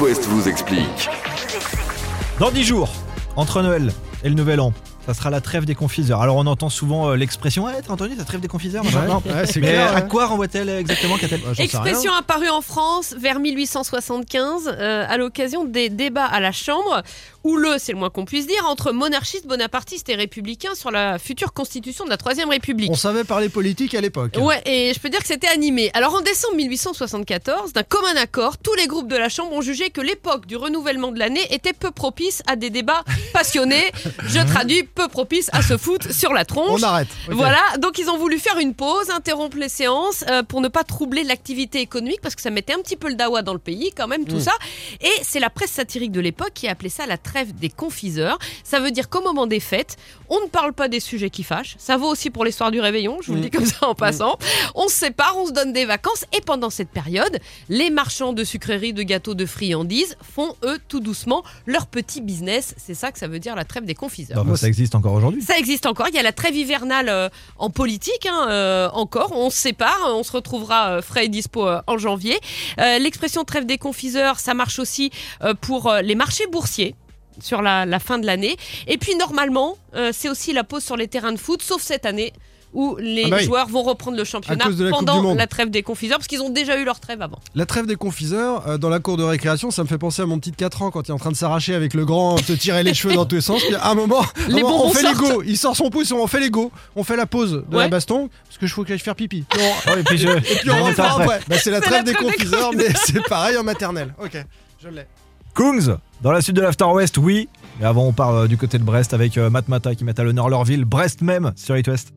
West vous explique. Dans 10 jours, entre Noël et le Nouvel An, ça sera la trêve des confiseurs. Alors on entend souvent euh, l'expression Ouais, t'as entendu la trêve des confiseurs. Ouais, c'est Mais clair. à ouais. quoi renvoie-t-elle exactement qu'a-t-elle Bah, Expression apparue en France vers 1875 euh, à l'occasion des débats à la Chambre, où le, c'est le moins qu'on puisse dire, entre monarchistes, bonapartistes et républicains sur la future constitution de la Troisième République. On savait parler politique à l'époque. Ouais, et je peux dire que c'était animé. Alors en décembre 1874, d'un commun accord, tous les groupes de la Chambre ont jugé que l'époque du renouvellement de l'année était peu propice à des débats passionnés. Je traduis peu propice à se foutre sur la tronche. On arrête. Voilà, donc ils ont voulu faire une pause, interrompre les séances euh, pour ne pas troubler l'activité économique parce que ça mettait un petit peu le dawa dans le pays quand même, tout Mm. ça. Et c'est la presse satirique de l'époque qui a appelé ça la trêve des confiseurs. Ça veut dire qu'au moment des fêtes, on ne parle pas des sujets qui fâchent. Ça vaut aussi pour l'histoire du réveillon, je vous le Mm. dis comme ça en passant. On se sépare, on se donne des vacances et pendant cette période, les marchands de sucreries, de gâteaux, de friandises font eux tout doucement leur petit business. C'est ça que ça veut dire la trêve des confiseurs. Bah, bah, Ça existe encore aujourd'hui. Ça existe encore. Il y a la trêve hivernale euh, en politique, hein, euh, encore. On se sépare, on se retrouvera euh, frais et dispo en janvier. L'expression trêve des confiseurs, ça marche aussi pour les marchés boursiers sur la, fin de l'année. Et puis normalement, c'est aussi la pause sur les terrains de foot, sauf cette année où les Ah bah oui. joueurs vont reprendre le championnat la pendant la trêve des confiseurs, parce qu'ils ont déjà eu leur trêve avant. La trêve des confiseurs, euh, dans la cour de récréation, ça me fait penser à mon petit de 4 ans quand il est en train de s'arracher avec le grand, se tirer les cheveux dans tous les sens. Puis à un moment, un moment, on fait sortent. les go. Il sort son pouce et on fait les go. On fait la pause de la Ouais. baston parce que je faut que j'aille faire pipi. Puis on- Ouais, et puis je. Et puis on reviens après. Bah, c'est la C'est trêve la des trêve des confiseurs, mais c'est pareil en maternelle. Ok, je l'ai. Kungs, dans la suite de l'After West, oui. Mais avant, on part euh, du côté de Brest avec euh, Matmata qui met à l'honneur leur ville, Brest même, sur It West.